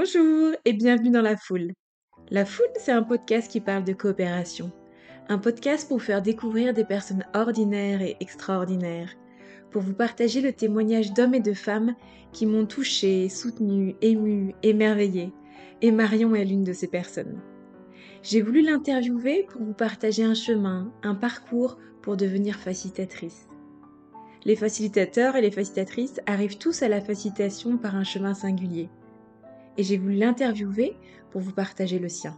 Bonjour et bienvenue dans La Foule. La Foule, c'est un podcast qui parle de coopération. Un podcast pour faire découvrir des personnes ordinaires et extraordinaires. Pour vous partager le témoignage d'hommes et de femmes qui m'ont touché, soutenu, ému, émerveillé. Et Marion est l'une de ces personnes. J'ai voulu l'interviewer pour vous partager un chemin, un parcours pour devenir facilitatrice. Les facilitateurs et les facilitatrices arrivent tous à la facilitation par un chemin singulier. Et j'ai voulu l'interviewer pour vous partager le sien.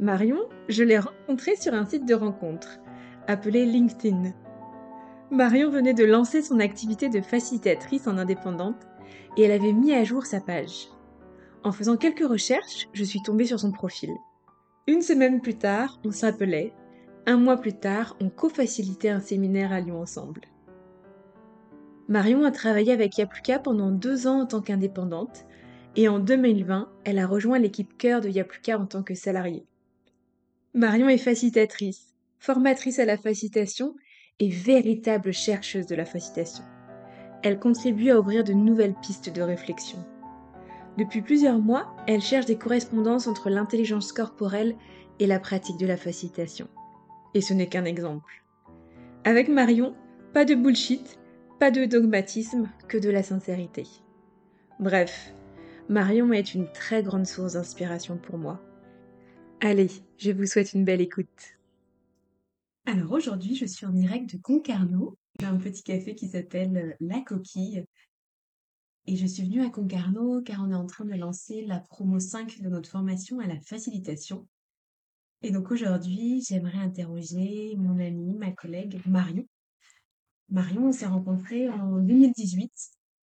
Marion, je l'ai rencontrée sur un site de rencontre, appelé LinkedIn. Marion venait de lancer son activité de facilitatrice en indépendante et elle avait mis à jour sa page. En faisant quelques recherches, je suis tombée sur son profil. Une semaine plus tard, on s'appelait. Un mois plus tard, on co-facilitait un séminaire à Lyon ensemble. Marion a travaillé avec Yapluka pendant deux ans en tant qu'indépendante et en 2020, elle a rejoint l'équipe cœur de Yapluka en tant que salariée. Marion est facilitatrice, formatrice à la facilitation et véritable chercheuse de la facilitation. Elle contribue à ouvrir de nouvelles pistes de réflexion. Depuis plusieurs mois, elle cherche des correspondances entre l'intelligence corporelle et la pratique de la facilitation. Et ce n'est qu'un exemple. Avec Marion, pas de bullshit, pas de dogmatisme, que de la sincérité. Bref, Marion est une très grande source d'inspiration pour moi. Allez, je vous souhaite une belle écoute. Alors aujourd'hui, je suis en direct de Concarneau. J'ai un petit café qui s'appelle euh, La Coquille. Et je suis venue à Concarneau car on est en train de lancer la promo 5 de notre formation à la facilitation. Et donc aujourd'hui, j'aimerais interroger mon amie, ma collègue Marion, Marion, on s'est rencontrés en 2018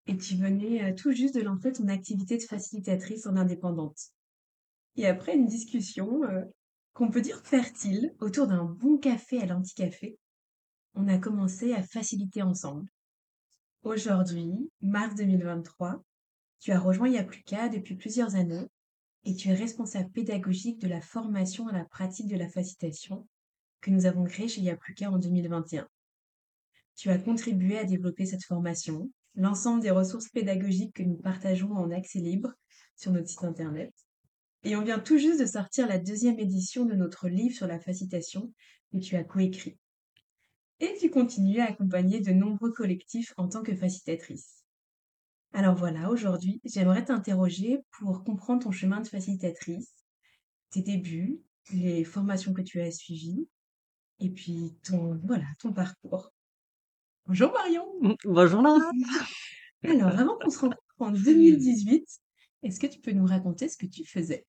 et tu venais euh, tout juste de lancer ton activité de facilitatrice en indépendante. Et après une discussion euh, qu'on peut dire fertile autour d'un bon café à l'anticafé, on a commencé à faciliter ensemble. Aujourd'hui, mars 2023, tu as rejoint Yapluka depuis plusieurs années et tu es responsable pédagogique de la formation à la pratique de la facilitation que nous avons créée chez Yapluka en 2021. Tu as contribué à développer cette formation, l'ensemble des ressources pédagogiques que nous partageons en accès libre sur notre site internet. Et on vient tout juste de sortir la deuxième édition de notre livre sur la facilitation que tu as coécrit. Et tu continues à accompagner de nombreux collectifs en tant que facilitatrice. Alors voilà, aujourd'hui, j'aimerais t'interroger pour comprendre ton chemin de facilitatrice, tes débuts, les formations que tu as suivies, et puis ton, voilà, ton parcours. Bonjour Marion. Mmh, bonjour Laura. Alors, avant qu'on se rencontre en 2018, est-ce que tu peux nous raconter ce que tu faisais?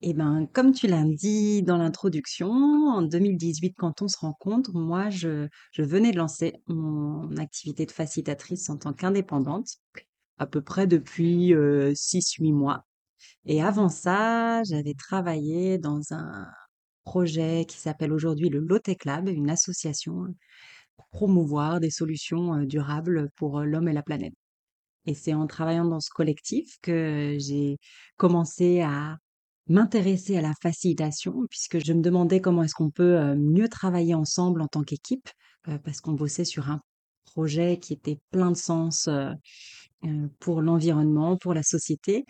Eh ben, comme tu l'as dit dans l'introduction, en 2018, quand on se rencontre, moi, je, je venais de lancer mon activité de facilitatrice en tant qu'indépendante, à peu près depuis 6-8 mois. Et avant ça, j'avais travaillé dans un projet qui s'appelle aujourd'hui le Lotec Lab, une association promouvoir des solutions durables pour l'homme et la planète. Et c'est en travaillant dans ce collectif que j'ai commencé à m'intéresser à la facilitation, puisque je me demandais comment est-ce qu'on peut mieux travailler ensemble en tant qu'équipe, parce qu'on bossait sur un projet qui était plein de sens pour l'environnement, pour la société.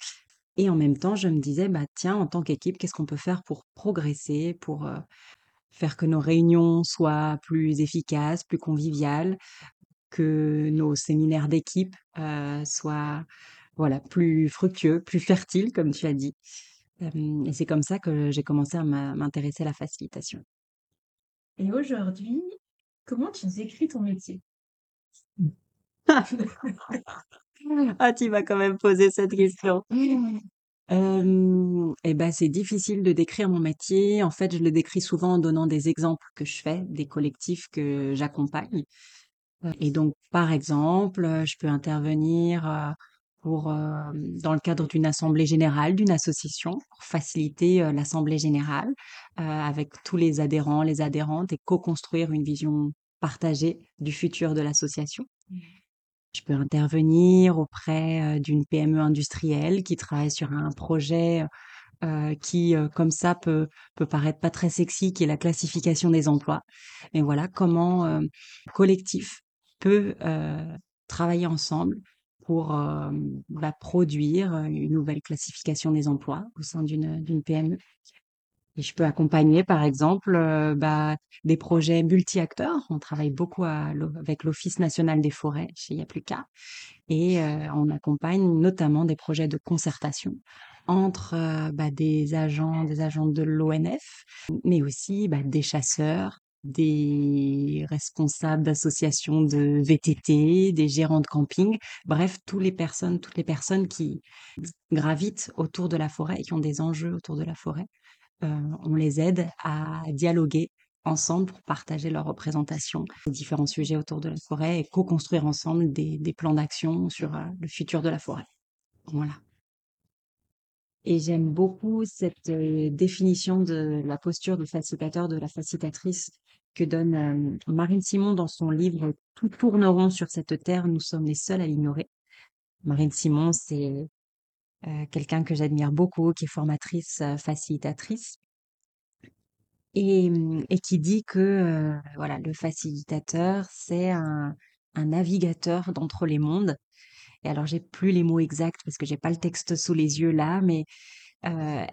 Et en même temps, je me disais, bah tiens, en tant qu'équipe, qu'est-ce qu'on peut faire pour progresser, pour faire que nos réunions soient plus efficaces, plus conviviales, que nos séminaires d'équipe euh, soient voilà plus fructueux, plus fertiles, comme tu as dit. et c'est comme ça que j'ai commencé à m'intéresser à la facilitation. Et aujourd'hui, comment tu décris ton métier? Ah, tu m'as quand même posé cette question. Euh, et ben, c'est difficile de décrire mon métier. En fait, je le décris souvent en donnant des exemples que je fais, des collectifs que j'accompagne. Et donc, par exemple, je peux intervenir pour, dans le cadre d'une assemblée générale, d'une association, pour faciliter l'assemblée générale avec tous les adhérents, les adhérentes et co-construire une vision partagée du futur de l'association. Je peux intervenir auprès d'une PME industrielle qui travaille sur un projet qui, comme ça, peut, peut paraître pas très sexy, qui est la classification des emplois. Mais voilà comment collectif peut travailler ensemble pour bah, produire une nouvelle classification des emplois au sein d'une PME. Et je peux accompagner, par exemple, bah, des projets multi-acteurs. On travaille beaucoup avec l'Office national des forêts chez Yapluka et on accompagne notamment des projets de concertation entre bah, des agents, des agents de l'ONF, mais aussi bah, des chasseurs, des responsables d'associations de VTT, des gérants de camping, bref, toutes les personnes, toutes les personnes qui gravitent autour de la forêt et qui ont des enjeux autour de la forêt. Euh, on les aide à dialoguer ensemble pour partager leurs représentations des différents sujets autour de la forêt et co-construire ensemble des, plans d'action sur euh, le futur de la forêt. Voilà. Et j'aime beaucoup cette euh, définition de la posture du facilitateur, de la facilitatrice que donne Marine Simon dans son livre Tout tourneront sur cette terre, nous sommes les seuls à l'ignorer. Marine Simon, c'est euh, quelqu'un que j'admire beaucoup, qui est formatrice, facilitatrice, et, et, qui dit que voilà, le facilitateur, c'est un, navigateur d'entre les mondes. Et alors, j'ai plus les mots exacts parce que j'ai pas le texte sous les yeux là, mais euh,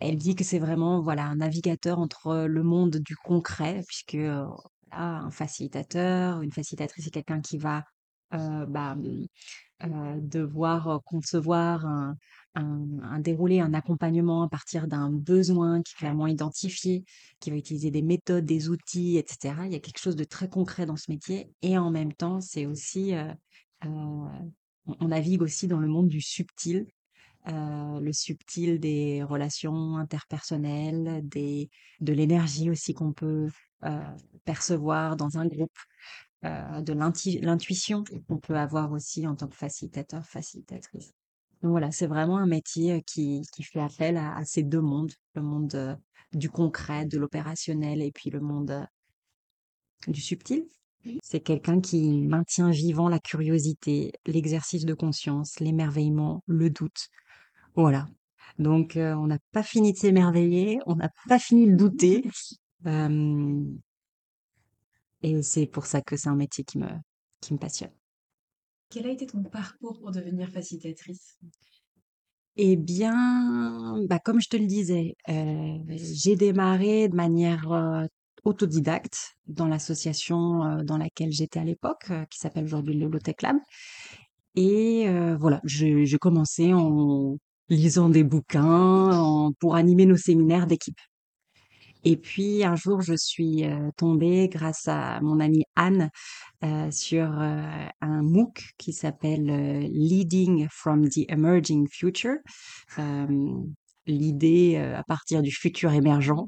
elle dit que c'est vraiment voilà un navigateur entre le monde du concret, puisque euh, un facilitateur, une facilitatrice, c'est quelqu'un qui va euh, devoir concevoir un, un, déroulé, un accompagnement à partir d'un besoin qui est clairement identifié, qui va utiliser des méthodes, des outils, etc. Il y a quelque chose de très concret dans ce métier. Et en même temps, c'est aussi on, navigue aussi dans le monde du subtil, euh, le subtil des relations interpersonnelles, des, de l'énergie aussi qu'on peut euh, percevoir dans un groupe, euh, de l'intuition qu'on peut avoir aussi en tant que facilitateur, facilitatrice. Donc voilà, c'est vraiment un métier qui, qui fait appel à, ces deux mondes, le monde du concret, de l'opérationnel et puis le monde du subtil. C'est quelqu'un qui maintient vivant la curiosité, l'exercice de conscience, l'émerveillement, le doute. Voilà. Donc, euh, on n'a pas fini de s'émerveiller, on n'a pas fini de douter. Et c'est pour ça que c'est un métier qui me, qui me passionne. Quel a été ton parcours pour devenir facilitatrice? Eh bien, bah, comme je te le disais, euh, j'ai démarré de manière euh, autodidacte dans l'association euh, dans laquelle j'étais à l'époque, qui s'appelle aujourd'hui le Lotec Lab. Et voilà, j'ai commencé en lisant des bouquins pour animer nos séminaires d'équipe. Et puis un jour, je suis tombée grâce à mon amie Anne sur un MOOC qui s'appelle Leading from the Emerging Future l'idée à partir du futur émergent,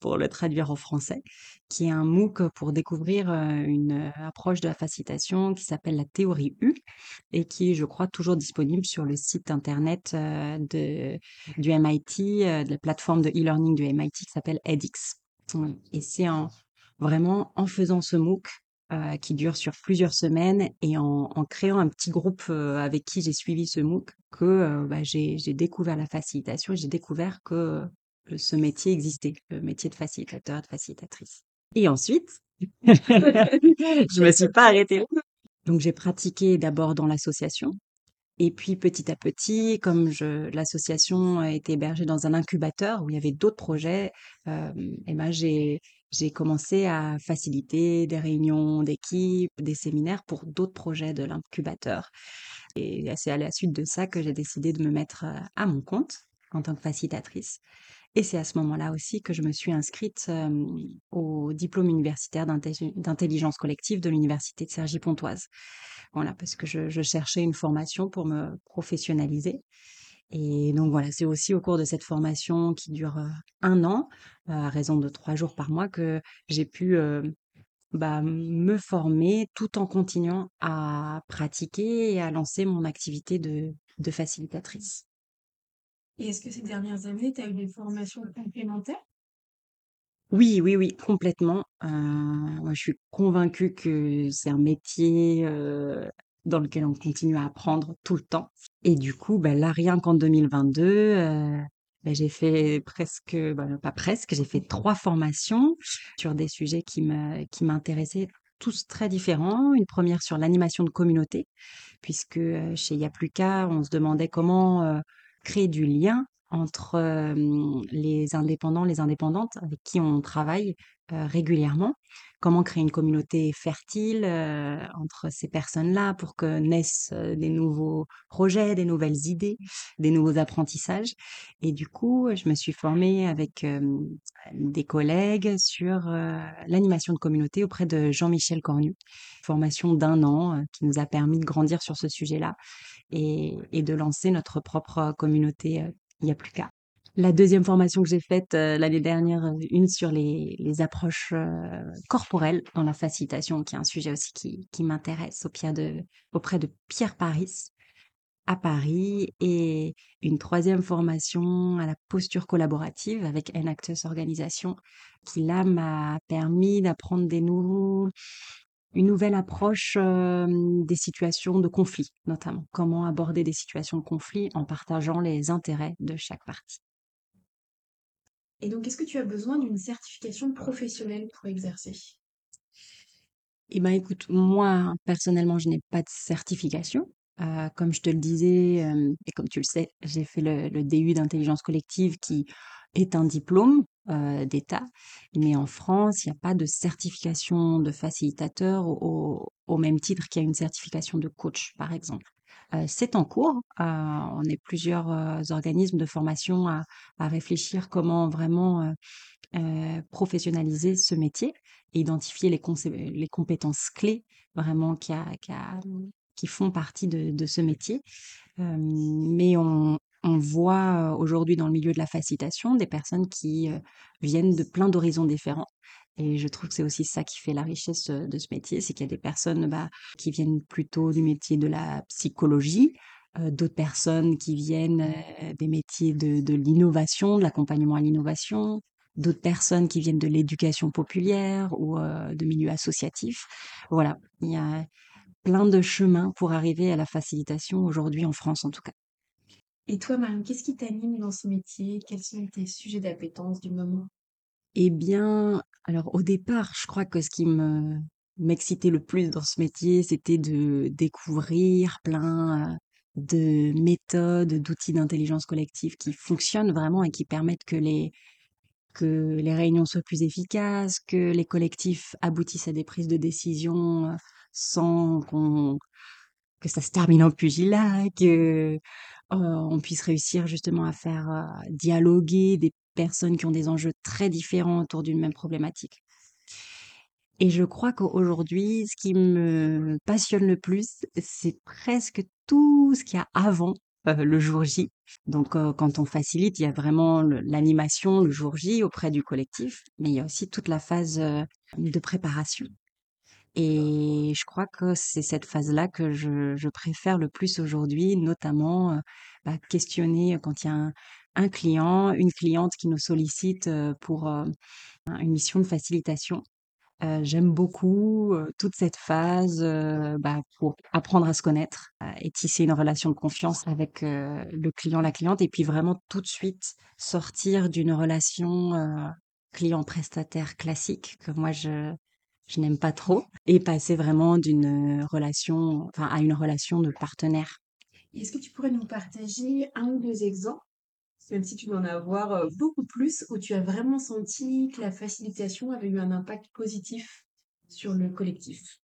pour le traduire en français, qui est un MOOC pour découvrir une approche de la facilitation qui s'appelle la théorie U et qui je crois, toujours disponible sur le site internet de, du MIT, de la plateforme de e-learning du MIT qui s'appelle edX. Et c'est en, vraiment en faisant ce MOOC euh, qui dure sur plusieurs semaines et en, créant un petit groupe euh, avec qui j'ai suivi ce MOOC que euh, bah, j'ai découvert la facilitation et j'ai découvert que ce métier existait, le métier de facilitateur, de facilitatrice. Et ensuite, je me suis pas arrêtée. Donc j'ai pratiqué d'abord dans l'association et puis petit à petit, comme l'association était hébergée dans un incubateur où il y avait d'autres projets, et ben j'ai j'ai commencé à faciliter des réunions d'équipe, des séminaires pour d'autres projets de l'incubateur. Et c'est à la suite de ça que j'ai décidé de me mettre euh, à mon compte en tant que facilitatrice. Et c'est à ce moment-là aussi que je me suis inscrite au diplôme universitaire d'intelligence collective de l'université de Cergy-Pontoise. Voilà, parce que je, je, cherchais une formation pour me professionnaliser. Et donc voilà, c'est aussi au cours de cette formation qui dure un an, à raison de trois jours par mois, que j'ai pu bah, me former tout en continuant à pratiquer et à lancer mon activité de, de facilitatrice. Et est-ce que ces dernières années, tu as eu des formations complémentaires? Oui, oui, oui, complètement. moi, je suis convaincue que c'est un métier dans lequel on continue à apprendre tout le temps. Et du coup, ben là, rien qu'en 2022, euh, ben j'ai fait presque, ben pas presque, j'ai fait trois formations sur des sujets qui m'intéressaient tous très différents. Une première sur l'animation de communauté, puisque chez Y a plus qu'à, on se demandait comment créer du lien entre les indépendants, les indépendantes avec qui on travaille régulièrement. Comment créer une communauté fertile entre ces personnes-là pour que naissent des nouveaux projets, des nouvelles idées, des nouveaux apprentissages. Et du coup, je me suis formée avec des collègues sur l'animation de communauté auprès de Jean-Michel Cornu. Formation d'un an qui nous a permis de grandir sur ce sujet-là et, et de lancer notre propre communauté il n'y a plus qu'à. La deuxième formation que j'ai faite euh, l'année dernière, euh, une sur les, approches euh, corporelles dans la facilitation, qui est un sujet aussi qui, m'intéresse auprès de Pierre Paris à Paris et une troisième formation à la posture collaborative avec Enactus Organisation qui là m'a permis d'apprendre des nouveaux une nouvelle approche des situations de conflit, notamment. Comment aborder des situations de conflit en partageant les intérêts de chaque partie. Et donc, est-ce que tu as besoin d'une certification professionnelle pour exercer? Eh bien, écoute, moi, personnellement, je n'ai pas de certification. comme je te le disais, et comme tu le sais, j'ai fait le, le DU d'intelligence collective qui est un diplôme d'État, mais en France, il n'y a pas de certification de facilitateur au, même titre qu'il y a une certification de coach, par exemple. C'est en cours. on est plusieurs organismes de formation à, réfléchir comment vraiment professionnaliser ce métier et identifier les, compétences clés vraiment qui, font partie de, de ce métier. mais on, on voit aujourd'hui dans le milieu de la facilitation des personnes qui viennent de plein d'horizons différents. Et je trouve que c'est aussi ça qui fait la richesse de ce métier, c'est qu'il y a des personnes bah, qui viennent plutôt du métier de la psychologie, d'autres personnes qui viennent des métiers de, de l'innovation, de l'accompagnement à l'innovation, d'autres personnes qui viennent de l'éducation populaire ou de milieux associatifs. Voilà, il y a plein de chemins pour arriver à la facilitation aujourd'hui en France en tout cas. Et toi, Marine, qu'est-ce qui t'anime dans ce métier? Quels sont tes sujets d'appétence du moment? Eh bien, alors au départ, je crois que ce qui me m'excitait le plus dans ce métier, c'était de découvrir plein, de méthodes, d'outils d'intelligence collective qui fonctionnent vraiment et qui permettent que les que les réunions soient plus efficaces, que les collectifs aboutissent à des prises de décision, sans qu'on que ça se termine en pugilat, que on puisse réussir justement à faire dialoguer des personnes qui ont des enjeux très différents autour d'une même problématique. Et je crois qu'aujourd'hui, ce qui me passionne le plus, c'est presque tout ce qu'il y a avant le jour J. Donc, quand on facilite, il y a vraiment l'animation le jour J auprès du collectif, mais il y a aussi toute la phase de préparation. Et je crois que c'est cette phase-là que je, je préfère le plus aujourd'hui, notamment bah, questionner quand il y a un, un, client, une cliente qui nous sollicite pour une mission de facilitation. J'aime beaucoup toute cette phase bah, pour apprendre à se connaître et tisser une relation de confiance avec le client, la cliente, et puis vraiment tout de suite sortir d'une relation client-prestataire classique que moi je, je n'aime pas trop, et passer vraiment d'une relation, enfin, à une relation de partenaire. Est-ce que tu pourrais nous partager un ou deux exemples, même si tu dois en avoir euh, beaucoup plus, où tu as vraiment senti que la facilitation avait eu un impact positif sur le collectif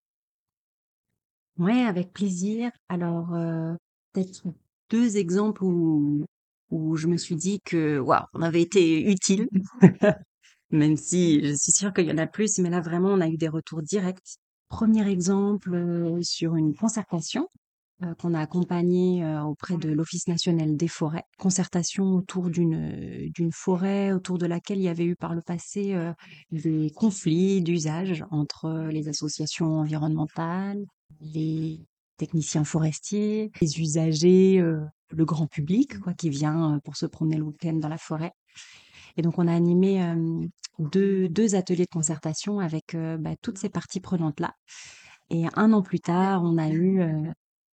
Ouais, avec plaisir. Alors, euh, peut-être deux exemples où, où je me suis dit que, waouh, on avait été utile. même si je suis sûre qu'il y en a plus, mais là vraiment on a eu des retours directs. Premier exemple euh, sur une concertation euh, qu'on a accompagnée euh, auprès de l'Office national des forêts. Concertation autour d'une d'une forêt autour de laquelle il y avait eu par le passé des conflits d'usage entre les associations environnementales, les techniciens forestiers, les usagers, le grand public quoi, qui vient pour se promener le week-end dans la forêt. Et donc, on a animé deux, deux, ateliers de concertation avec bah, toutes ces parties prenantes-là. Et un an plus tard, on a eu,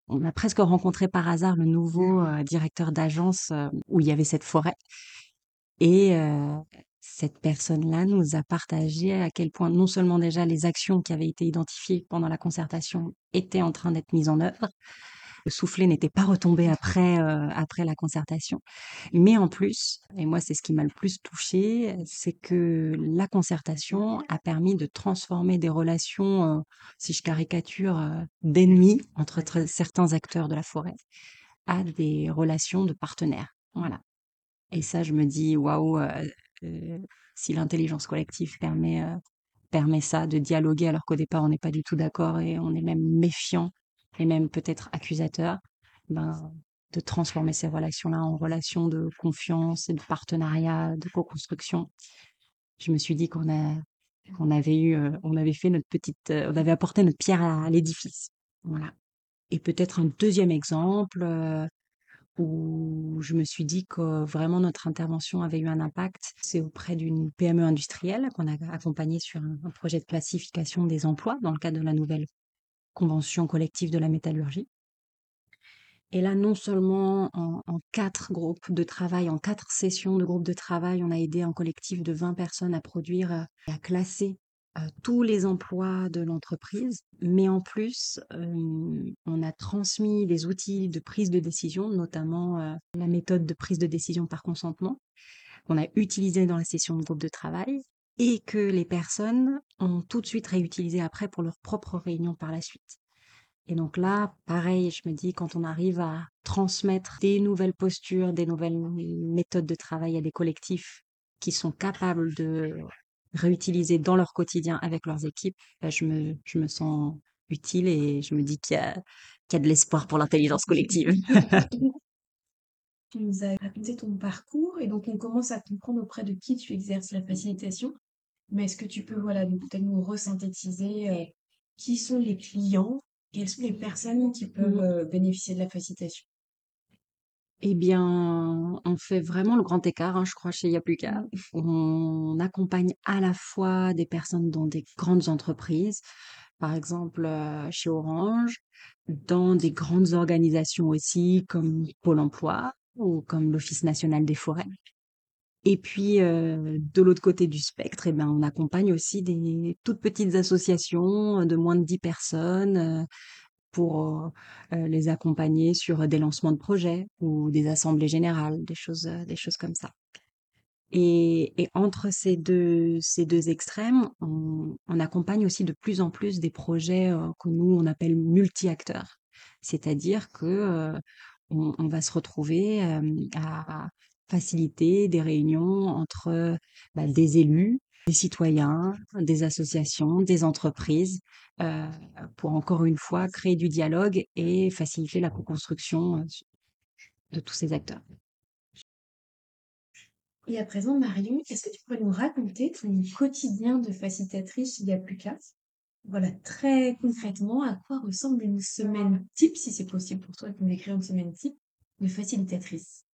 on a presque rencontré par hasard le nouveau directeur d'agence où il y avait cette forêt. Et cette personne-là nous a partagé à quel point non seulement déjà les actions qui avaient été identifiées pendant la concertation étaient en train d'être mises en œuvre, le soufflet n'était pas retombé après euh, après la concertation, mais en plus, et moi c'est ce qui m'a le plus touché, c'est que la concertation a permis de transformer des relations, euh, si je caricature, euh, d'ennemis entre certains acteurs de la forêt à des relations de partenaires. Voilà. Et ça, je me dis, waouh, si l'intelligence collective permet, permet ça, de dialoguer alors qu'au départ on n'est pas du tout d'accord et on est même méfiant et même peut-être accusateur, ben, de transformer ces relations-là en relations de confiance et de partenariat, de co-construction. Je me suis dit qu'on a, on avait eu, on avait fait notre petite, on avait apporté notre pierre à, l'édifice. Voilà. Et peut-être un deuxième exemple, où je me suis dit que vraiment notre intervention avait eu un impact. C'est auprès d'une PME industrielle qu'on a accompagnée sur un, projet de classification des emplois dans le cadre de la nouvelle convention collective de la métallurgie. Et là, non seulement en, quatre groupes de travail, en quatre sessions de groupes de travail, on a aidé un collectif de 20 personnes à produire et à classer tous les emplois de l'entreprise, mais en plus, on a transmis des outils de prise de décision, notamment la méthode de prise de décision par consentement, qu'on a utilisé dans la session de groupe de travail et que les personnes ont tout de suite réutilisé après pour leur propre réunion par la suite. Et donc là, pareil, je me dis, quand on arrive à transmettre des nouvelles postures, des nouvelles méthodes de travail à des collectifs qui sont capables de réutiliser dans leur quotidien avec leurs équipes, bah, je, me, je me sens utile et je me dis qu'il y a, qu'il y a de l'espoir pour l'intelligence collective. tu nous as raconté ton parcours et donc on commence à comprendre auprès de qui tu exerces la facilitation. Mais est-ce que tu peux voilà, peut-être nous resynthétiser euh, qui sont les clients, quelles sont les personnes qui peuvent mmh. euh, bénéficier de la facilitation? Eh bien, on fait vraiment le grand écart, hein, je crois, chez Yapluka. Mmh. On accompagne à la fois des personnes dans des grandes entreprises, par exemple euh, chez Orange, dans des grandes organisations aussi comme Pôle Emploi ou comme l'Office national des forêts. Et puis, de l'autre côté du spectre, eh ben, on accompagne aussi des toutes petites associations de moins de 10 personnes, pour les accompagner sur des lancements de projets ou des assemblées générales, des choses, des choses comme ça. Et, entre ces deux, ces deux extrêmes, on, accompagne aussi de plus en plus des projets que nous, on appelle multi-acteurs. C'est-à-dire que on, va se retrouver à faciliter des réunions entre bah, des élus, des citoyens, des associations, des entreprises, pour encore une fois créer du dialogue et faciliter la co-construction de tous ces acteurs. Et à présent, Marion, est-ce que tu pourrais nous raconter ton quotidien de facilitatrice Il n'y a plus qu'à? Voilà, très concrètement, à quoi ressemble une semaine type, si c'est possible pour toi de nous décrire une semaine type de facilitatrice?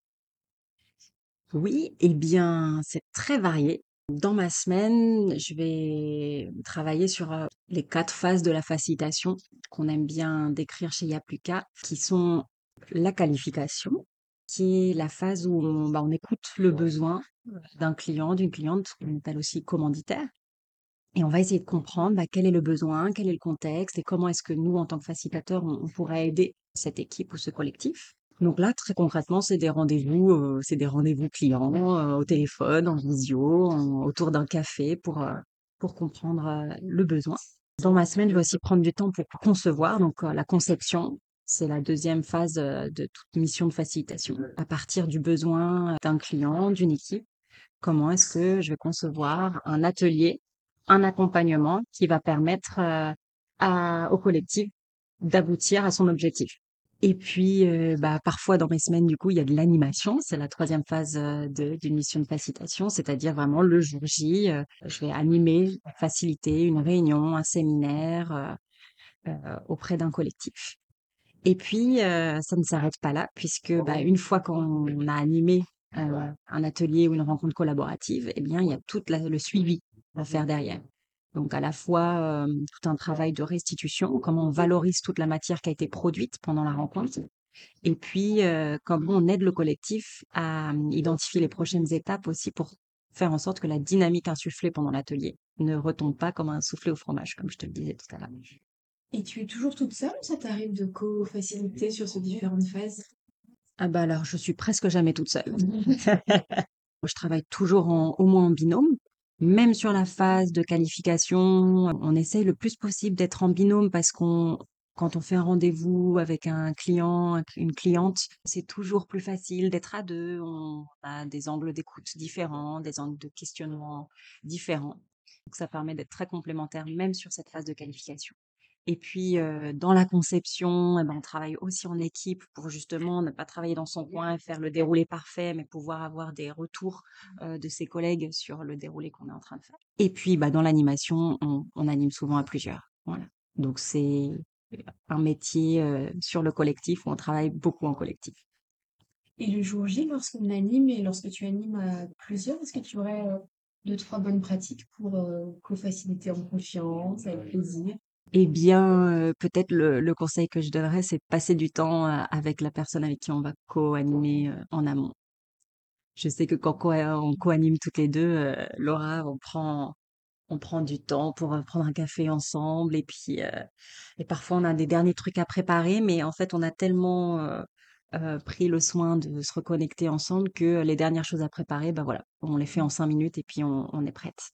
Oui, eh bien, c'est très varié. Dans ma semaine, je vais travailler sur euh, les quatre phases de la facilitation qu'on aime bien décrire chez Yapluka, qui sont la qualification, qui est la phase où on, bah, on écoute le besoin d'un client, d'une cliente, qu'on appelle aussi commanditaire. Et on va essayer de comprendre bah, quel est le besoin, quel est le contexte et comment est-ce que nous, en tant que facilitateurs, on pourrait aider cette équipe ou ce collectif. Donc là, très concrètement, c'est des rendez-vous, euh, c'est des rendez-vous clients euh, au téléphone, en visio, autour d'un café pour euh, pour comprendre le besoin. Dans ma semaine, je vais aussi prendre du temps pour concevoir. Donc la conception, c'est la deuxième phase de toute mission de facilitation. À partir du besoin d'un client, d'une équipe, comment est-ce que je vais concevoir un atelier, un accompagnement qui va permettre à, au collectif d'aboutir à son objectif. Et puis, euh, bah, parfois dans mes semaines, du coup, il y a de l'animation. C'est la troisième phase euh, d'une mission de facilitation, c'est-à-dire vraiment le jour J, euh, je vais animer, faciliter une réunion, un séminaire auprès d'un collectif. Et puis, ça ne s'arrête pas là, puisque bah, une fois qu'on a animé un atelier ou une rencontre collaborative, eh bien, il y a tout le suivi à faire derrière. Donc à la fois tout un travail de restitution, comment on valorise toute la matière qui a été produite pendant la rencontre, et puis comment on aide le collectif à identifier les prochaines étapes aussi pour faire en sorte que la dynamique insufflée pendant l'atelier ne retombe pas comme un soufflé au fromage, comme je te le disais tout à l'heure. Et tu es toujours toute seule ou ça t'arrive de co-faciliter sur ces différentes phases? Ah bah alors, je suis presque jamais toute seule. Je travaille toujours en, au moins en binôme. Même sur la phase de qualification, on essaye le plus possible d'être en binôme parce qu'on, quand on fait un rendez-vous avec un client, une cliente, c'est toujours plus facile d'être à deux. On a des angles d'écoute différents, des angles de questionnement différents. Donc ça permet d'être très complémentaire même sur cette phase de qualification. Et puis, dans la conception, eh ben, on travaille aussi en équipe pour justement ne pas travailler dans son coin et faire le déroulé parfait, mais pouvoir avoir des retours euh, de ses collègues sur le déroulé qu'on est en train de faire. Et puis, bah, dans l'animation, on, on anime souvent à plusieurs. Voilà. Donc, c'est un métier sur le collectif où on travaille beaucoup en collectif. Et le jour J, lorsqu'on anime et lorsque tu animes à plusieurs, est-ce que tu aurais deux, trois bonnes pratiques pour co-faciliter en confiance, avec plaisir? Eh bien, euh, peut-être le, le conseil que je donnerais, c'est passer du temps euh, avec la personne avec qui on va co-animer euh, en amont. Je sais que quand on co-anime toutes les deux, euh, Laura, on prend, on prend du temps pour prendre un café ensemble et puis, et parfois on a des derniers trucs à préparer, mais en fait on a tellement pris le soin de se reconnecter ensemble que les dernières choses à préparer, ben voilà, on les fait en cinq minutes et puis on, on est prête.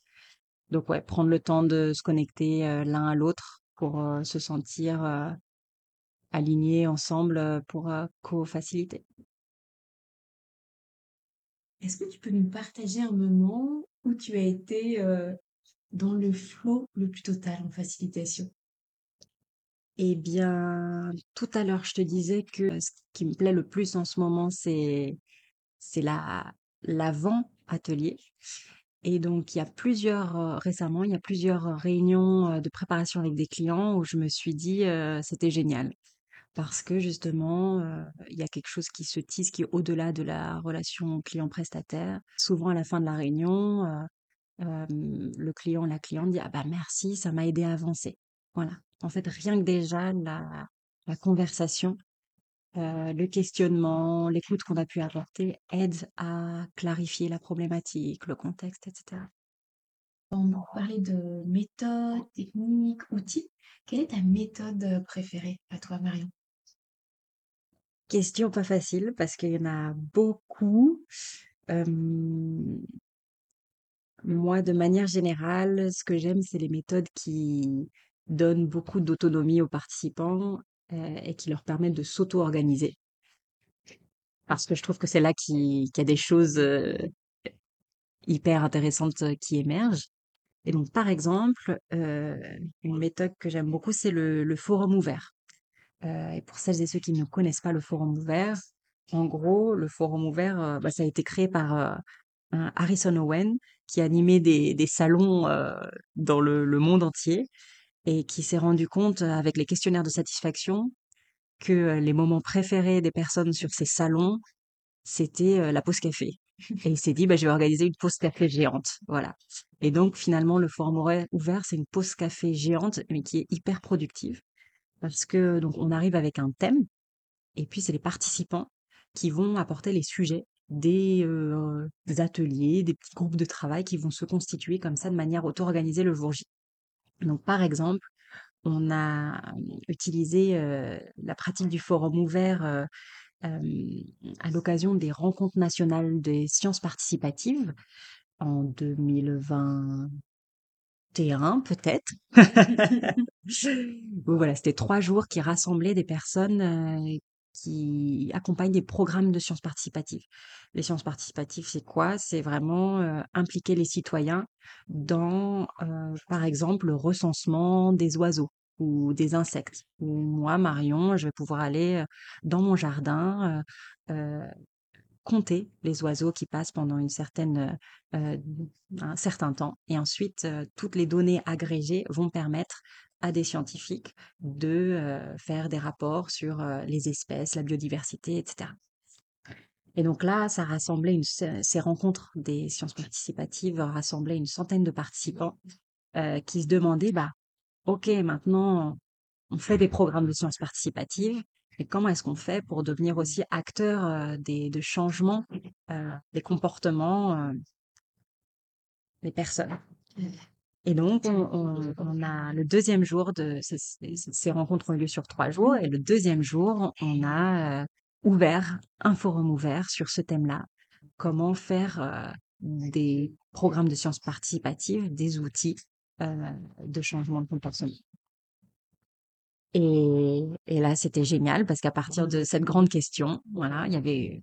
Donc ouais, prendre le temps de se connecter l'un à l'autre pour euh, se sentir euh, alignés ensemble pour co-faciliter. Est-ce que tu peux nous partager un moment où tu as été dans le flow le plus total en facilitation? Eh bien, tout à l'heure, je te disais que ce qui me plaît le plus en ce moment, c'est c'est la l'avant-atelier. Et donc, il y a plusieurs, récemment, il y a plusieurs réunions de préparation avec des clients où je me suis dit, c'était génial. Parce que justement, il y a quelque chose qui se tisse, qui est au-delà de la relation client-prestataire. Souvent, à la fin de la réunion, le client, la cliente dit, ah bah merci, ça m'a aidé à avancer. Voilà. En fait, rien que déjà la conversation, euh, le questionnement, l'écoute qu'on a pu apporter aide à clarifier la problématique, le contexte, etc. On parlait de méthode, technique, outils. Quelle est ta méthode préférée à toi, Marion? Question pas facile parce qu'il y en a beaucoup. Moi, de manière générale, ce que j'aime, c'est les méthodes qui donnent beaucoup d'autonomie aux participants euh, et qui leur permettent de s'auto-organiser. Parce que je trouve que c'est là qu'il y a des choses euh, hyper intéressantes euh, qui émergent. Et donc, par exemple, une méthode que j'aime beaucoup, c'est le, forum ouvert. Et pour celles et ceux qui ne connaissent pas le forum ouvert, en gros, le forum ouvert, bah, ça a été créé par Harrison Owen qui animait des, des salons dans le monde entier et qui s'est rendu compte avec les questionnaires de satisfaction que les moments préférés des personnes sur ces salons, c'était la pause café. Et il s'est dit, bah, je vais organiser une pause café géante. Voilà. Et donc, finalement, le forum ouvert, ouvert, c'est une pause café géante, mais qui est hyper productive. Parce que, donc, on arrive avec un thème, et puis c'est les participants qui vont apporter les sujets des, des ateliers, des petits groupes de travail qui vont se constituer comme ça de manière auto-organisée le jour J. Donc, par exemple, on a utilisé euh, la pratique du forum ouvert euh, euh, à l'occasion des rencontres nationales des sciences participatives en 2021 peut-être. Voilà, c'était trois jours qui rassemblaient des personnes euh, qui accompagnent des programmes de sciences participatives. Les sciences participatives, c'est quoi? C'est vraiment euh, impliquer les citoyens dans, euh, par exemple, le recensement des oiseaux ou des insectes. Ou moi, Marion, je vais pouvoir aller euh, dans mon jardin, compter les oiseaux qui passent pendant une certaine, un certain temps. Et ensuite, toutes les données agrégées vont permettre à des scientifiques de faire des rapports sur les espèces, la biodiversité, etc. Et donc là, ça rassemblait ces rencontres des sciences participatives rassemblaient une centaine de participants qui se demandaient, bah, ok, maintenant on fait des programmes de sciences participatives, et comment est-ce qu'on fait pour devenir aussi acteur des, de changements euh, des comportements les personnes? Et donc, on, a le deuxième jour de ces, rencontres ont eu lieu sur trois jours. Et le deuxième jour, on a ouvert un forum ouvert sur ce thème-là. Comment faire des programmes de sciences participatives, des outils de changement de comportement. Et, et là, c'était génial parce qu'à partir de cette grande question, voilà, il y avait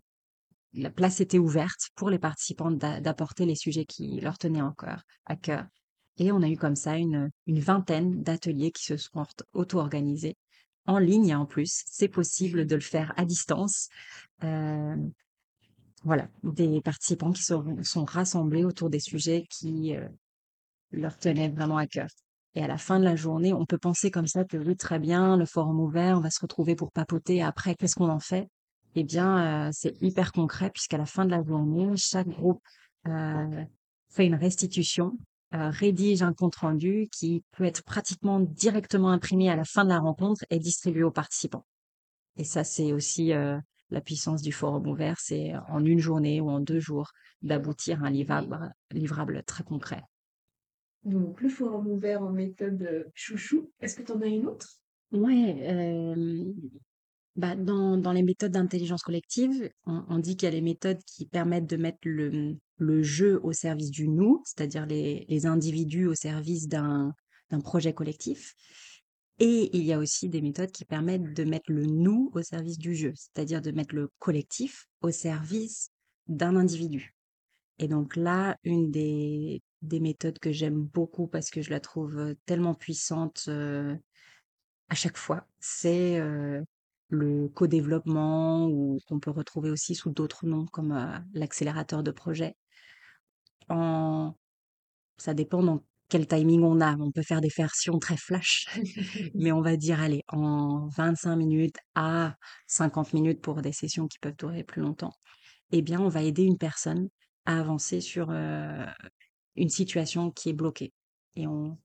la place était ouverte pour les participants d'apporter les sujets qui leur tenaient encore à cœur. Et on a eu comme ça une, une vingtaine d'ateliers qui se sont auto-organisés en ligne en plus. C'est possible de le faire à distance. Euh, voilà, des participants qui sont, sont, rassemblés autour des sujets qui euh, leur tenaient vraiment à cœur. Et à la fin de la journée, on peut penser comme ça que oui, très bien, le forum ouvert, on va se retrouver pour papoter. Après, qu'est-ce qu'on en fait? Eh bien, euh, c'est hyper concret puisqu'à la fin de la journée, chaque groupe euh, fait une restitution, euh, rédige un compte rendu qui peut être pratiquement directement imprimé à la fin de la rencontre et distribué aux participants. Et ça, c'est aussi la puissance du forum ouvert, c'est en une journée ou en deux jours d'aboutir à un livrable, livrable très concret. Donc, le forum ouvert en méthode euh, chouchou. Est-ce que tu en as une autre? Oui, euh, bah, dans, dans les méthodes d'intelligence collective, on, dit qu'il y a les méthodes qui permettent de mettre le, le jeu au service du nous, c'est-à-dire les, les individus au service d'un projet collectif. Et il y a aussi des méthodes qui permettent de mettre le nous au service du jeu, c'est-à-dire de mettre le collectif au service d'un individu. Et donc là, une des, des méthodes que j'aime beaucoup parce que je la trouve tellement puissante à chaque fois, c'est le co-développement ou qu'on peut retrouver aussi sous d'autres noms comme l'accélérateur de projet. En... Ça dépend dans quel timing on a. On peut faire des versions très flash, mais on va dire, allez, en 25 minutes à 50 minutes pour des sessions qui peuvent durer plus longtemps, eh bien, on va aider une personne à avancer sur une situation qui est bloquée. Et on,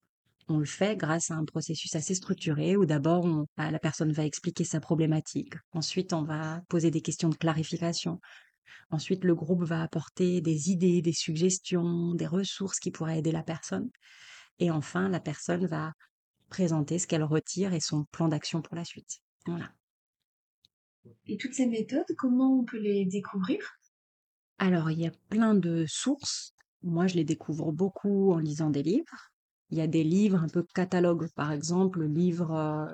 on le fait grâce à un processus assez structuré où d'abord bah, la personne va expliquer sa problématique. Ensuite, on va poser des questions de clarification. Ensuite, le groupe va apporter des idées, des suggestions, des ressources qui pourraient aider la personne. Et enfin, la personne va présenter ce qu'elle retire et son plan d'action pour la suite. Voilà. Et toutes ces méthodes, comment on peut les découvrir? Alors, il y a plein de sources. Moi, je les découvre beaucoup en lisant des livres. Il y a des livres un peu catalogues, par exemple, le livre euh,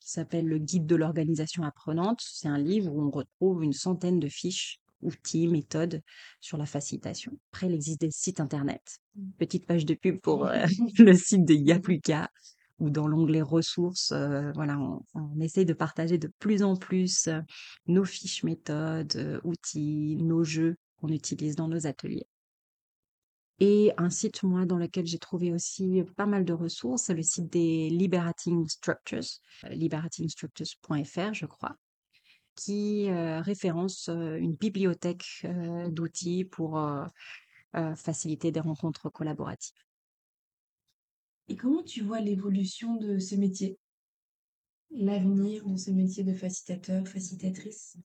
qui s'appelle Le Guide de l'organisation apprenante. C'est un livre où on retrouve une centaine de fiches, outils, méthodes sur la facilitation. Après, il existe des sites internet. Mmh. Petite page de pub pour euh, le site de Yapluka ou dans l'onglet ressources. Euh, voilà, on, on, essaye de partager de plus en plus nos fiches méthodes, outils, nos jeux qu'on utilise dans nos ateliers. Et un site, moi, dans lequel j'ai trouvé aussi pas mal de ressources, le site des Liberating Structures, euh, liberatingstructures.fr, je crois, qui euh, référence euh, une bibliothèque d'outils pour faciliter des rencontres collaboratives. Et comment tu vois l'évolution de ce métier L'avenir de ce métier de facilitateur, facilitatrice?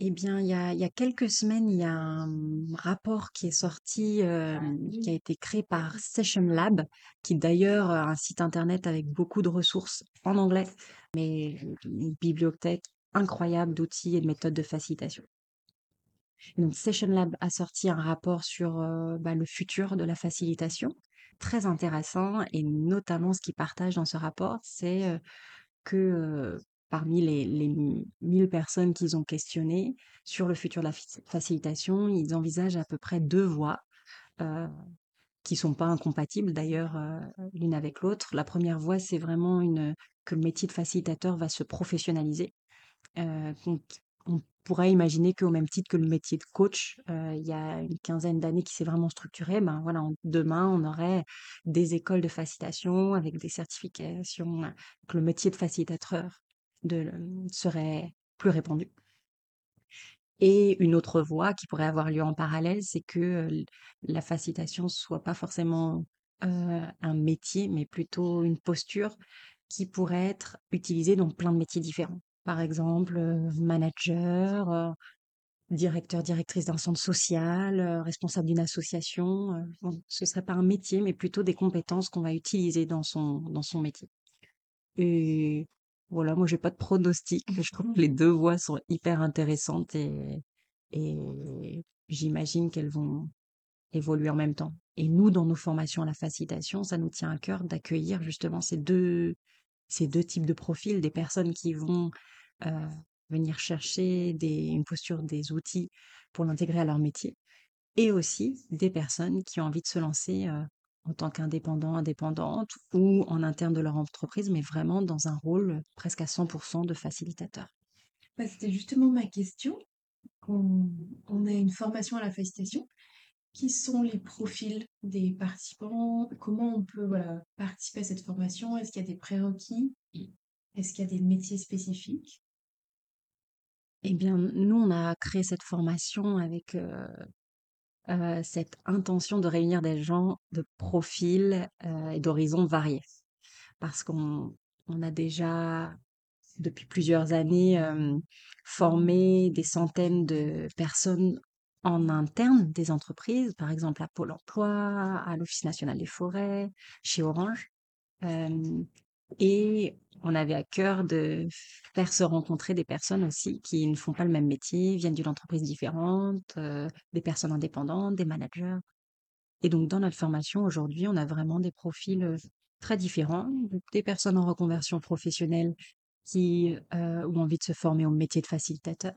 Eh bien, il y a, il y a quelques semaines, il y a un rapport qui est sorti, euh, qui a été créé par Session Lab, qui d'ailleurs a un site internet avec beaucoup de ressources en anglais, mais une bibliothèque incroyable d'outils et de méthodes de facilitation. donc, Session Lab a sorti un rapport sur euh, bah, le futur de la facilitation, très intéressant, et notamment ce qu'ils partagent dans ce rapport, c'est euh, que parmi les, les 1000 personnes qu'ils ont questionnées sur le futur de la facilitation, ils envisagent à peu près deux voies euh, qui sont pas incompatibles d'ailleurs euh, l'une avec l'autre. La première voie, c'est vraiment une, que le métier de facilitateur va se professionnaliser. Euh, on pourrait imaginer qu'au même titre que le métier de coach, euh, il y a une quinzaine d'années qui s'est vraiment structuré, ben voilà, demain, on aurait des écoles de facilitation avec des certifications, que le métier de facilitateur de, serait plus répandu. Et une autre voie qui pourrait avoir lieu en parallèle, c'est que la facilitation soit pas forcément un métier, mais plutôt une posture qui pourrait être utilisée dans plein de métiers différents. Par exemple, manager, directeur, directrice d'un centre social, responsable d'une association. ce serait pas un métier, mais plutôt des compétences qu'on va utiliser dans son, dans son métier. Et voilà, moi, j'ai pas de pronostic. Je trouve que les deux voies sont hyper intéressantes et, et j'imagine qu'elles vont évoluer en même temps. Et nous, dans nos formations à la facilitation, ça nous tient à cœur d'accueillir justement ces deux, ces deux types de profils, des personnes qui vont euh, venir chercher des, une posture, des outils pour l'intégrer à leur métier, et aussi des personnes qui ont envie de se lancer euh, en tant qu'indépendant, indépendante ou en interne de leur entreprise, mais vraiment dans un rôle presque à 100% de facilitateur. Bah, C'était justement ma question. On, on a une formation à la facilitation. Qui sont les profils des participants? Comment on peut voilà, participer à cette formation? Est-ce qu'il y a des prérequis? Est-ce qu'il y a des métiers spécifiques? Eh bien, nous, on a créé cette formation avec euh, euh, cette intention de réunir des gens de profils euh, et d'horizons variés. Parce qu'on on a déjà, depuis plusieurs années, euh, formé des centaines de personnes en interne des entreprises, par exemple à Pôle emploi, à l'Office national des forêts, chez Orange. Et on avait à cœur de faire se rencontrer des personnes aussi qui ne font pas le même métier, viennent d'une entreprise différente, euh, des personnes indépendantes, des managers. Et donc, dans notre formation aujourd'hui, on a vraiment des profils euh, très différents, des personnes en reconversion professionnelle qui euh, ont envie de se former au métier de facilitateur,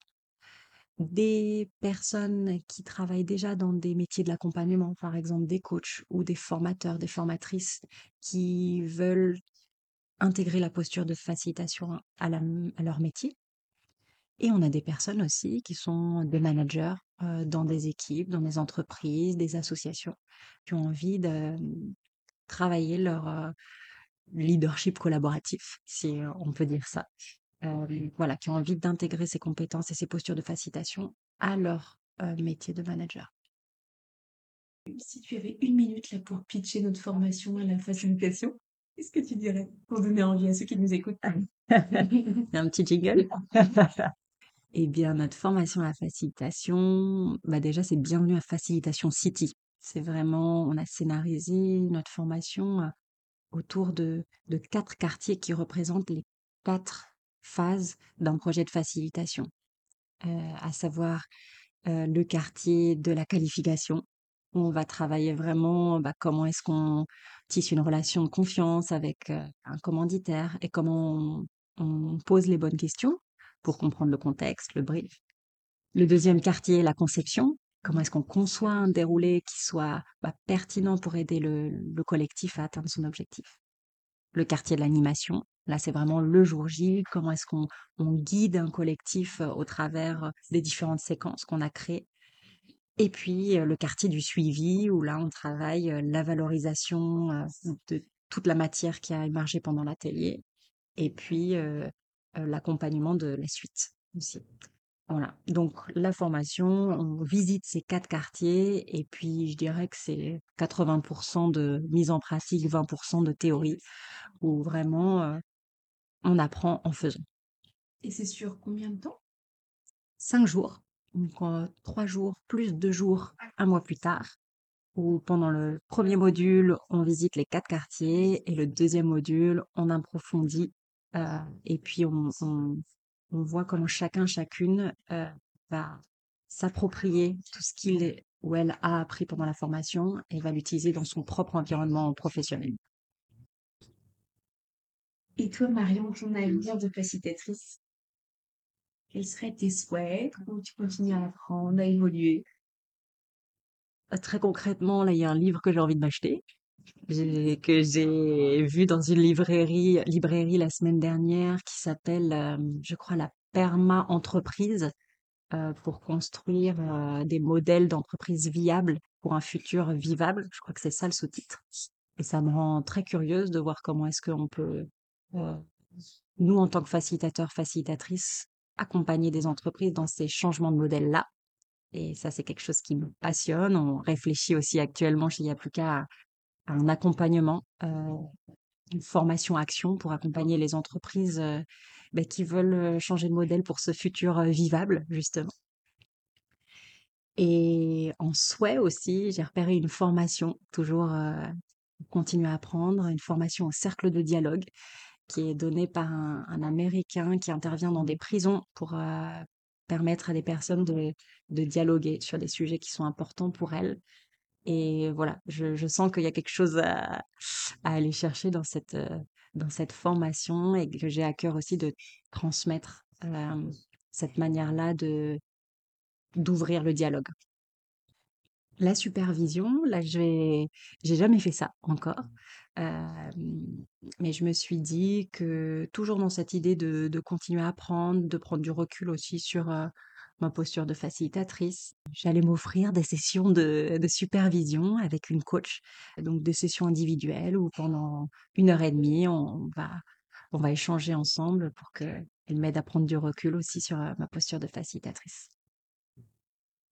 des personnes qui travaillent déjà dans des métiers de l'accompagnement, par exemple des coachs ou des formateurs, des formatrices qui veulent intégrer la posture de facilitation à, leur métier. Et on a des personnes aussi qui sont des managers euh, dans des équipes, dans des entreprises, des associations, qui ont envie de travailler leur euh, leadership collaboratif, si euh, on peut dire ça. Euh, voilà, qui ont envie d'intégrer ces compétences et ces postures de facilitation à leur euh, métier de manager. Si tu avais une minute là pour pitcher notre formation à la facilitation, qu'est-ce que tu dirais pour donner envie à ceux qui nous écoutent? Un petit jingle Eh bien, notre formation à la facilitation, bah déjà, c'est bienvenue à Facilitation City. C'est vraiment, on a scénarisé notre formation euh, autour de, de quatre quartiers qui représentent les quatre phases d'un projet de facilitation, euh, à savoir euh, le quartier de la qualification. On va travailler vraiment bah, comment est-ce qu'on tisse une relation de confiance avec un commanditaire et comment on, pose les bonnes questions pour comprendre le contexte, le brief. Le deuxième quartier, la conception. Comment est-ce qu'on conçoit un déroulé qui soit bah, pertinent pour aider le, le collectif à atteindre son objectif? Le quartier de l'animation. Là, c'est vraiment le jour J. Comment est-ce qu'on on guide un collectif au travers des différentes séquences qu'on a créées et puis euh, le quartier du suivi, où là, on travaille euh, la valorisation de toute la matière qui a émergé pendant l'atelier, et puis l'accompagnement de la suite aussi. Voilà. Donc la formation, on visite ces quatre quartiers, et puis je dirais que c'est 80% de mise en pratique, 20% de théorie, où vraiment on apprend en faisant. Et c'est sur combien de temps? Cinq jours, donc euh, trois jours plus deux jours un mois plus tard. où pendant le premier module, on visite les quatre quartiers et le deuxième module, on approfondit euh, et puis on, on, on voit comment chacun, chacune euh, va s'approprier tout ce qu'il ou elle a appris pendant la formation et va l'utiliser dans son propre environnement professionnel. Et toi, Marion, ton avenir de facilitatrice, quels seraient tes souhaits? Comment tu continues à apprendre, à évoluer? Euh, Très concrètement, là, il y a un livre que j'ai envie de m'acheter, que j'ai vu dans une librairie, la semaine dernière qui s'appelle, euh, je crois, la Perma Entreprise euh, pour construire euh, des modèles d'entreprise viables pour un futur vivable. Je crois que c'est ça le sous-titre. Et ça me rend très curieuse de voir comment est-ce qu'on peut, nous, en tant que facilitateurs, facilitatrices, accompagner des entreprises dans ces changements de modèles-là. Et ça, c'est quelque chose qui me passionne. On réfléchit aussi actuellement chez Yapluka à, à un accompagnement, euh, une formation action pour accompagner les entreprises euh, ben, qui veulent euh, changer de modèle pour ce futur vivable, justement. Et en souhait aussi, j'ai repéré une formation, toujours continuer à apprendre, une formation au cercle de dialogue qui est donnée par un, un Américain qui intervient dans des prisons pour euh, permettre à des personnes de, de dialoguer sur des sujets qui sont importants pour elles. Et voilà, je, je sens qu'il y a quelque chose à, à aller chercher dans cette, euh, dans cette formation et que j'ai à cœur aussi de transmettre euh, cette manière-là de d'ouvrir le dialogue. La supervision, là, j'ai jamais fait ça encore. Mais je me suis dit que toujours dans cette idée de continuer à apprendre, de prendre du recul aussi sur, ma posture de facilitatrice, j'allais m'offrir des sessions de supervision avec une coach. Donc des sessions individuelles où pendant une heure et demie, on va on va échanger ensemble pour qu'elle m'aide à prendre du recul aussi sur, ma posture de facilitatrice.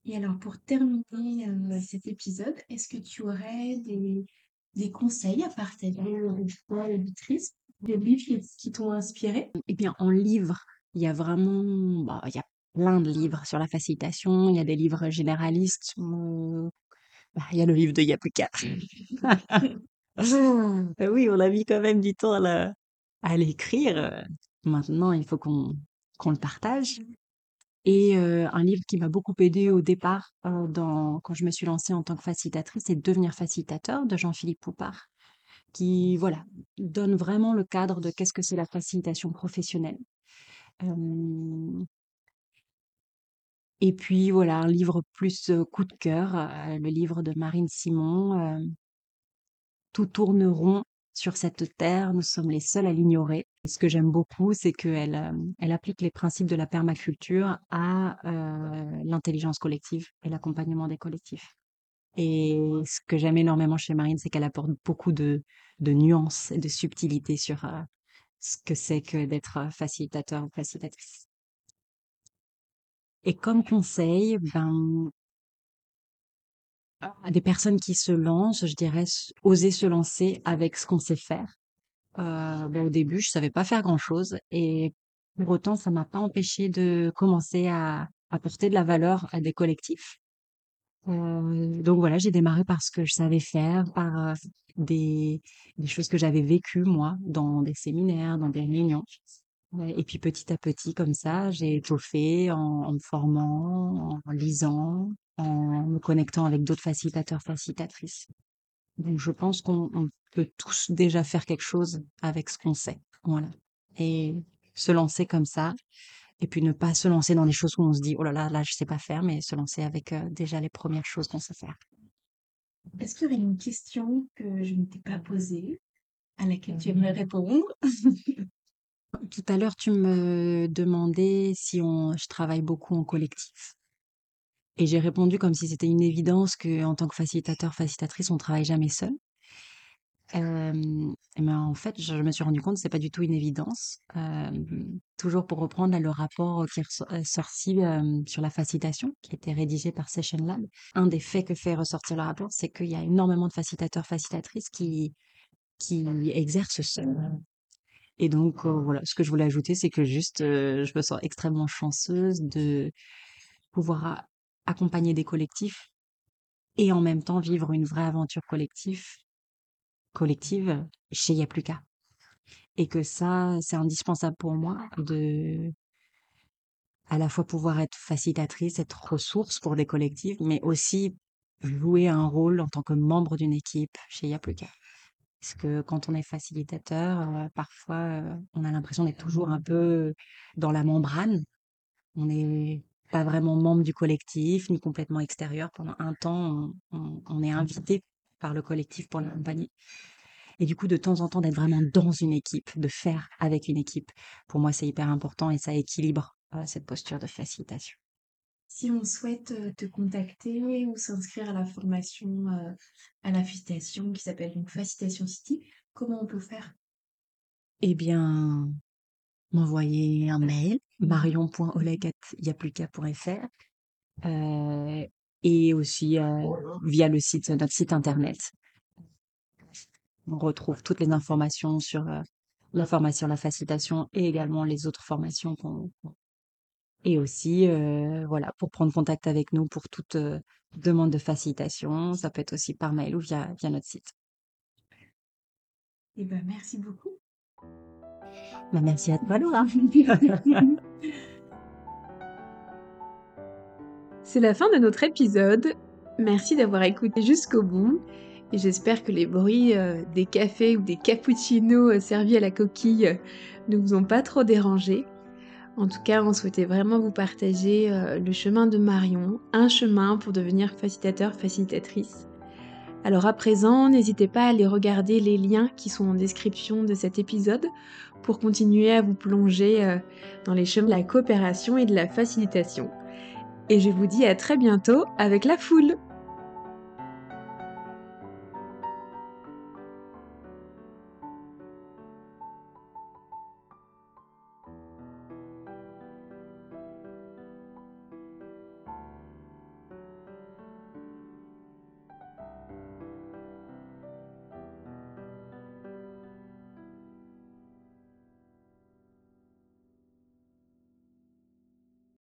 Et alors, pour terminer cet épisode, est-ce que tu aurais des, des conseils à partager avec toi, l'auditrice, des livres qui, qui t'ont inspiré? Eh bien, en livre, il y a vraiment, bah, il y a plein de livres sur la facilitation. Il y a des livres généralistes. euh, bah, il y a le livre de Yapeka. Euh, Oui, on a mis quand même du temps à l'écrire. Maintenant, il faut qu'on qu'on le partage. Et un livre qui m'a beaucoup aidé au départ, quand je me suis lancée en tant que facilitatrice, c'est Devenir facilitateur de Jean-Philippe Poupard, qui voilà donne vraiment le cadre de qu'est-ce que c'est la facilitation professionnelle. Et puis voilà, un livre plus coup de cœur, le livre de Marine Simon, Tout tourne rond sur cette terre, nous sommes les seuls à l'ignorer. Ce que j'aime beaucoup, c'est qu'elle euh, elle applique les principes de la permaculture à euh, l'intelligence collective et l'accompagnement des collectifs. Et ce que j'aime énormément chez Marine, c'est qu'elle apporte beaucoup de, de nuances et de subtilités sur euh, ce que c'est que d'être euh, facilitateur ou facilitatrice. Et comme conseil, ben, à des personnes qui se lancent, je dirais, oser se lancer avec ce qu'on sait faire. Euh, au début, je savais pas faire grand-chose et pour autant, ça m'a pas empêché de commencer à apporter de la valeur à des collectifs. Euh, donc voilà, j'ai démarré par ce que je savais faire, par euh, des, choses que j'avais vécues moi dans des séminaires, dans des réunions. Et puis petit à petit, comme ça, j'ai étoffé en, en me formant, en lisant, en me connectant avec d'autres facilitateurs, facilitatrices. Donc je pense qu'on on peut tous déjà faire quelque chose avec ce qu'on sait. Voilà. Et se lancer comme ça, et puis ne pas se lancer dans des choses où on se dit, oh là là, là, je sais pas faire, mais se lancer avec euh, déjà les premières choses qu'on sait faire. Est-ce qu'il y aurait une question que je ne t'ai pas posée, à laquelle tu aimerais répondre? Tout à l'heure, tu me demandais si on, je travaille beaucoup en collectif. Et j'ai répondu comme si c'était une évidence que, en tant que facilitateur, facilitatrice, on travaille jamais seul. Euh, et ben, en fait, je me suis rendu compte que c'est pas du tout une évidence. Euh, toujours pour reprendre le rapport qui est euh, sorti sur la facilitation, qui a été rédigé par Session Lab. Un des faits que fait ressortir le rapport, c'est qu'il y a énormément de facilitateurs, facilitatrices qui qui exercent seuls. Et donc euh, voilà, ce que je voulais ajouter, c'est que juste, euh, je me sens extrêmement chanceuse de pouvoir accompagner des collectifs et en même temps vivre une vraie aventure collective, collective chez Yapluka. Et que ça, c'est indispensable pour moi de à la fois pouvoir être facilitatrice, être ressource pour des collectifs, mais aussi jouer un rôle en tant que membre d'une équipe chez Yapluka. Parce que quand on est facilitateur, euh, parfois, euh, on a l'impression d'être toujours un peu dans la membrane. On n'est pas vraiment membre du collectif, ni complètement extérieur. Pendant un temps, on, on- on est invité par le collectif pour l'accompagner. Et du coup, de temps en temps, d'être vraiment dans une équipe, de faire avec une équipe, pour moi, c'est hyper important et ça équilibre euh, cette posture de facilitation. Si on souhaite euh, te contacter ou s'inscrire à la formation euh, à la facilitation qui s'appelle donc Facilitation City, comment on peut faire? Eh bien, m'envoyer un mail, marion.oleg.yapluka.fr euh, et aussi euh, via le site, notre site internet. On retrouve toutes les informations sur euh, la formation, la facilitation et également les autres formations qu'on Et aussi, voilà, pour prendre contact avec nous pour toute, demande de facilitation, ça peut être aussi par mail ou via via notre site. Eh ben, merci beaucoup. Bah, merci à toi. C'est la fin de notre épisode. Merci d'avoir écouté jusqu'au bout et j'espère que les bruits euh, des cafés ou des cappuccinos euh, servis à la coquille euh, ne vous ont pas trop dérangé. En tout cas, on souhaitait vraiment vous partager le chemin de Marion, un chemin pour devenir facilitateur, facilitatrice. Alors à présent, n'hésitez pas à aller regarder les liens qui sont en description de cet épisode pour continuer à vous plonger dans les chemins de la coopération et de la facilitation. Et je vous dis à très bientôt avec la foule